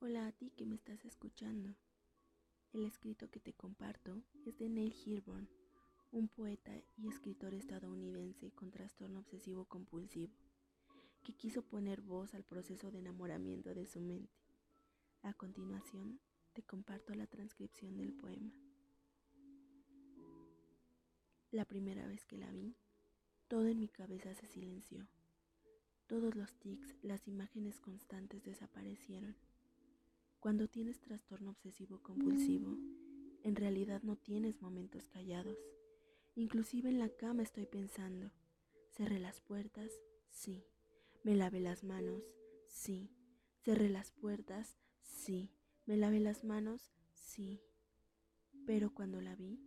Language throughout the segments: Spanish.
Hola a ti que me estás escuchando. El escrito que te comparto es de Neil Hilborn, un poeta y escritor estadounidense con trastorno obsesivo compulsivo, que quiso poner voz al proceso de enamoramiento de su mente. A continuación, te comparto la transcripción del poema. La primera vez que la vi, todo en mi cabeza se silenció. Todos los tics, las imágenes constantes desaparecieron. Cuando tienes trastorno obsesivo compulsivo, en realidad no tienes momentos callados. Inclusive en la cama estoy pensando, cerré las puertas, sí. Me lavé las manos, sí. Cerré las puertas, sí. Me lavé las manos, sí. Pero cuando la vi,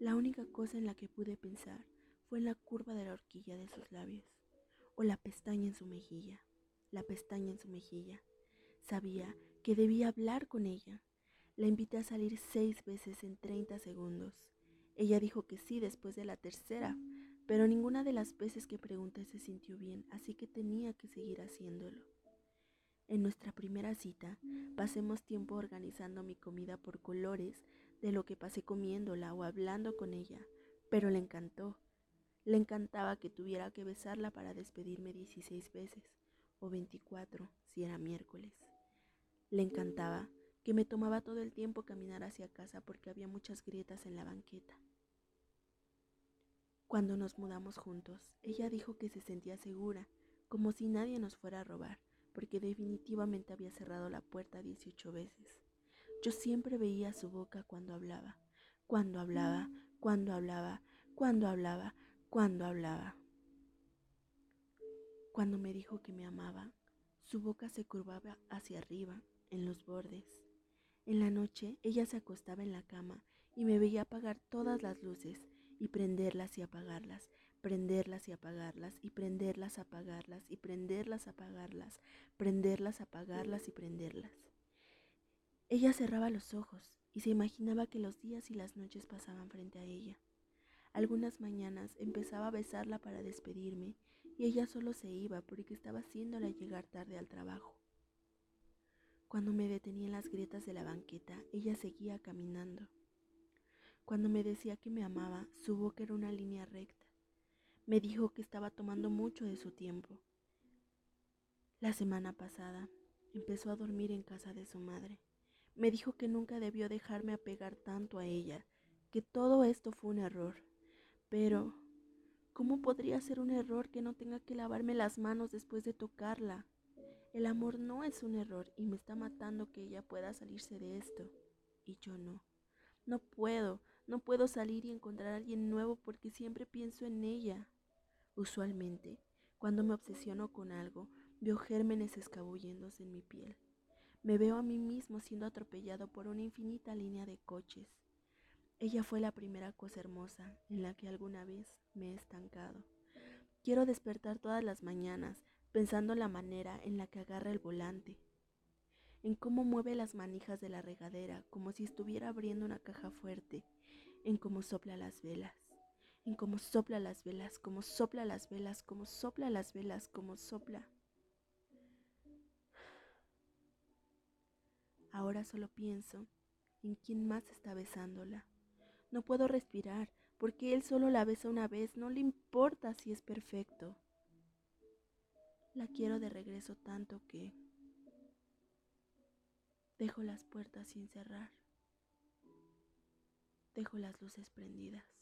la única cosa en la que pude pensar fue la curva de la horquilla de sus labios, o la pestaña en su mejilla, la pestaña en su mejilla. Sabía que debía hablar con ella. La invité a salir seis veces en 30 segundos. Ella dijo que sí después de la tercera, pero ninguna de las veces que pregunté se sintió bien, así que tenía que seguir haciéndolo. En nuestra primera cita, pasemos tiempo organizando mi comida por colores de lo que pasé comiéndola o hablando con ella, pero le encantó. Le encantaba que tuviera que besarla para despedirme 16 veces, o 24 si era miércoles. Le encantaba que me tomaba todo el tiempo caminar hacia casa porque había muchas grietas en la banqueta. Cuando nos mudamos juntos, ella dijo que se sentía segura, como si nadie nos fuera a robar, porque definitivamente había cerrado la puerta 18 veces. Yo siempre veía su boca cuando hablaba, cuando hablaba, cuando hablaba, cuando hablaba, cuando hablaba. Cuando me dijo que me amaba, su boca se curvaba hacia arriba en los bordes. En la noche ella se acostaba en la cama y me veía apagar todas las luces y prenderlas y apagarlas, prenderlas y apagarlas y prenderlas, apagarlas y prenderlas, apagarlas, prenderlas, apagarlas y prenderlas. Ella cerraba los ojos y se imaginaba que los días y las noches pasaban frente a ella. Algunas mañanas empezaba a besarla para despedirme y ella solo se iba porque estaba haciéndola llegar tarde al trabajo. Cuando me detenía en las grietas de la banqueta, ella seguía caminando. Cuando me decía que me amaba, su boca era una línea recta. Me dijo que estaba tomando mucho de su tiempo. La semana pasada empezó a dormir en casa de su madre. Me dijo que nunca debió dejarme apegar tanto a ella, que todo esto fue un error. Pero, ¿cómo podría ser un error que no tenga que lavarme las manos después de tocarla? El amor no es un error y me está matando que ella pueda salirse de esto. Y yo no. No puedo, no puedo salir y encontrar a alguien nuevo porque siempre pienso en ella. Usualmente, cuando me obsesiono con algo, veo gérmenes escabulléndose en mi piel. Me veo a mí mismo siendo atropellado por una infinita línea de coches. Ella fue la primera cosa hermosa en la que alguna vez me he estancado. Quiero despertar todas las mañanas pensando en la manera en la que agarra el volante, en cómo mueve las manijas de la regadera como si estuviera abriendo una caja fuerte, en cómo sopla las velas, en cómo sopla las velas, cómo sopla las velas, cómo sopla las velas, cómo sopla. Ahora solo pienso en quién más está besándola. No puedo respirar porque él solo la besa una vez, no le importa si es perfecto. La quiero de regreso tanto que dejo las puertas sin cerrar. Dejo las luces prendidas.